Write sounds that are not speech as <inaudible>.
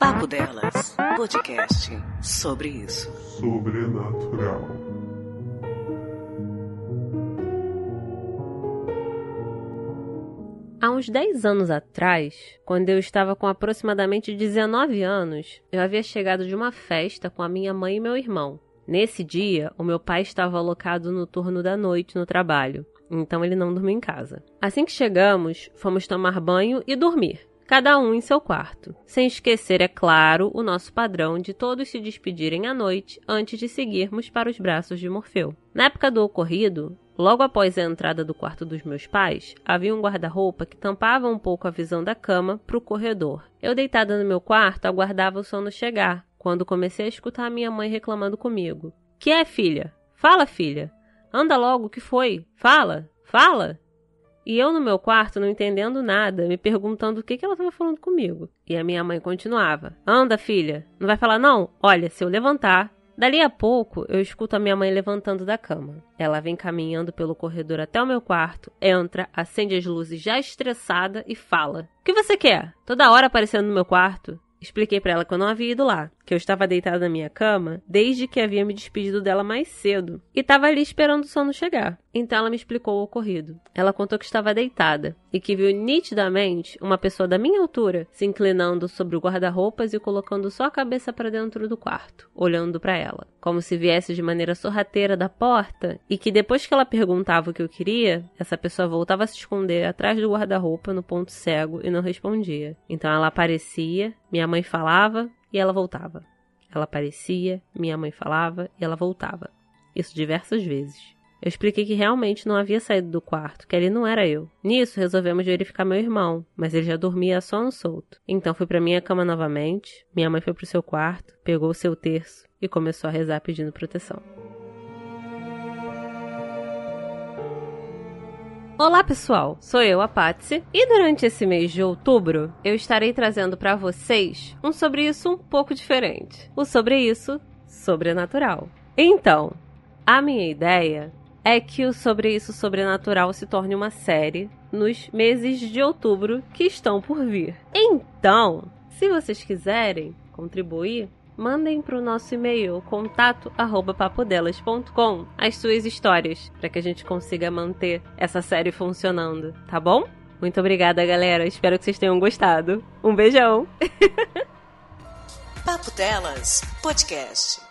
Papo Delas, podcast sobre isso. Sobrenatural. Há uns 10 anos atrás, quando eu estava com aproximadamente 19 anos, eu havia chegado de uma festa com a minha mãe e meu irmão. Nesse dia, o meu pai estava alocado no turno da noite no trabalho, então ele não dormiu em casa. Assim que chegamos, fomos tomar banho e dormir cada um em seu quarto. Sem esquecer, é claro, o nosso padrão de todos se despedirem à noite antes de seguirmos para os braços de Morfeu. Na época do ocorrido, logo após a entrada do quarto dos meus pais, havia um guarda-roupa que tampava um pouco a visão da cama para o corredor. Eu, deitada no meu quarto, aguardava o sono chegar, quando comecei a escutar minha mãe reclamando comigo. Que é, filha? Fala, filha. Anda logo, que foi? Fala, fala. E eu no meu quarto não entendendo nada, me perguntando o que, que ela estava falando comigo. E a minha mãe continuava: Anda, filha, não vai falar não? Olha, se eu levantar. Dali a pouco, eu escuto a minha mãe levantando da cama. Ela vem caminhando pelo corredor até o meu quarto, entra, acende as luzes já estressada e fala: O que você quer? Toda hora aparecendo no meu quarto. Expliquei para ela que eu não havia ido lá, que eu estava deitada na minha cama desde que havia me despedido dela mais cedo e estava ali esperando o sono chegar. Então ela me explicou o ocorrido. Ela contou que estava deitada e que viu nitidamente uma pessoa da minha altura se inclinando sobre o guarda-roupas e colocando só a cabeça para dentro do quarto, olhando para ela, como se viesse de maneira sorrateira da porta e que depois que ela perguntava o que eu queria, essa pessoa voltava a se esconder atrás do guarda-roupa no ponto cego e não respondia. Então ela aparecia, minha mãe falava e ela voltava. Ela aparecia, minha mãe falava e ela voltava. Isso diversas vezes. Eu expliquei que realmente não havia saído do quarto, que ele não era eu. Nisso, resolvemos verificar meu irmão, mas ele já dormia só no solto. Então fui para minha cama novamente, minha mãe foi pro seu quarto, pegou o seu terço e começou a rezar pedindo proteção. Olá pessoal, sou eu, a Patsy, e durante esse mês de outubro eu estarei trazendo para vocês um sobre isso um pouco diferente. O sobre isso sobrenatural. Então, a minha ideia é que o Sobre Isso Sobrenatural se torne uma série nos meses de outubro que estão por vir. Então, se vocês quiserem contribuir, mandem para o nosso e-mail contato@papodelas.com as suas histórias para que a gente consiga manter essa série funcionando, tá bom? Muito obrigada, galera. Espero que vocês tenham gostado. Um beijão. <laughs> Papo Delas Podcast.